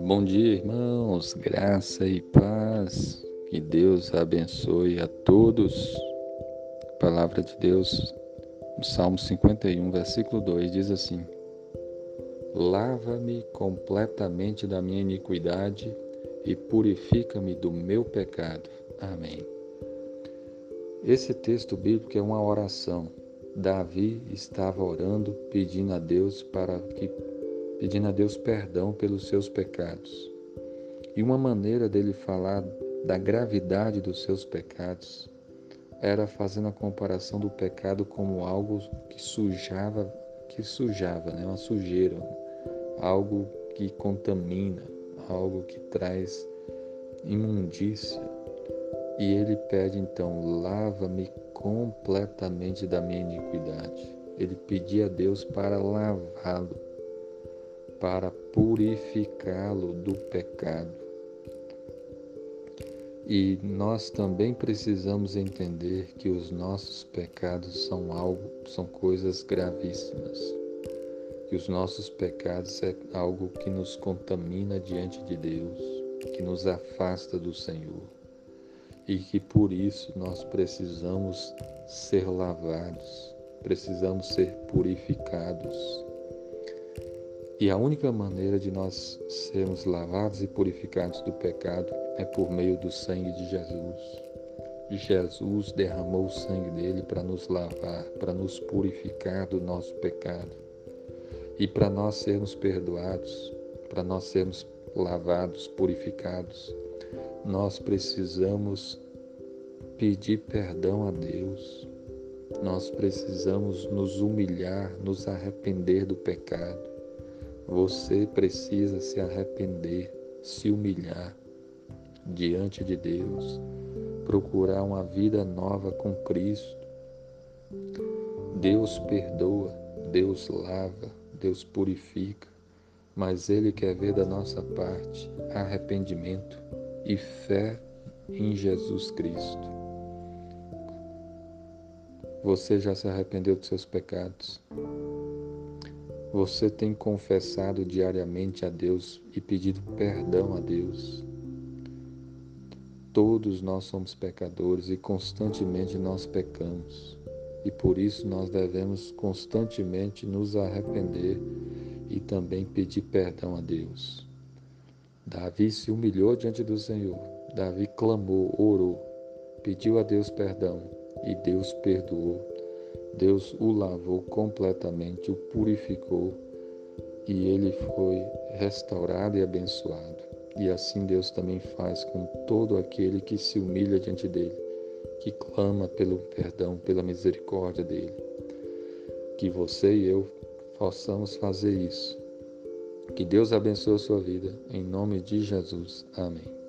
Bom dia, irmãos, graça e paz, que Deus abençoe a todos. Palavra de Deus, Salmo 51, versículo 2, diz assim: Lava-me completamente da minha iniquidade e purifica-me do meu pecado. Amém. Esse texto bíblico é uma oração. Davi estava orando, pedindo a Deus para que pedindo a Deus perdão pelos seus pecados. E uma maneira dele falar da gravidade dos seus pecados era fazendo a comparação do pecado como algo que sujava, que sujava, né? uma sujeira, algo que contamina, algo que traz imundícia. E ele pede então: lava-me completamente da minha iniquidade. Ele pedia a Deus para lavá-lo, para purificá-lo do pecado. E nós também precisamos entender que os nossos pecados são algo, são coisas gravíssimas. Que os nossos pecados é algo que nos contamina diante de Deus, que nos afasta do Senhor e que por isso nós precisamos ser lavados, precisamos ser purificados. E a única maneira de nós sermos lavados e purificados do pecado é por meio do sangue de Jesus. Jesus derramou o sangue dele para nos lavar, para nos purificar do nosso pecado. E para nós sermos perdoados, para nós sermos lavados, purificados, nós precisamos pedir perdão a Deus. Nós precisamos nos humilhar, nos arrepender do pecado. Você precisa se arrepender, se humilhar diante de Deus, procurar uma vida nova com Cristo. Deus perdoa, Deus lava, Deus purifica, mas Ele quer ver da nossa parte arrependimento e fé em Jesus Cristo. Você já se arrependeu dos seus pecados? Você tem confessado diariamente a Deus e pedido perdão a Deus? Todos nós somos pecadores e constantemente nós pecamos. E por isso nós devemos constantemente nos arrepender e também pedir perdão a Deus. Davi se humilhou diante do Senhor. Davi clamou, orou, pediu a Deus perdão e Deus perdoou. Deus o lavou completamente, o purificou e ele foi restaurado e abençoado. E assim Deus também faz com todo aquele que se humilha diante dele, que clama pelo perdão, pela misericórdia dele. Que você e eu possamos fazer isso que Deus abençoe a sua vida. Em nome de Jesus. Amém.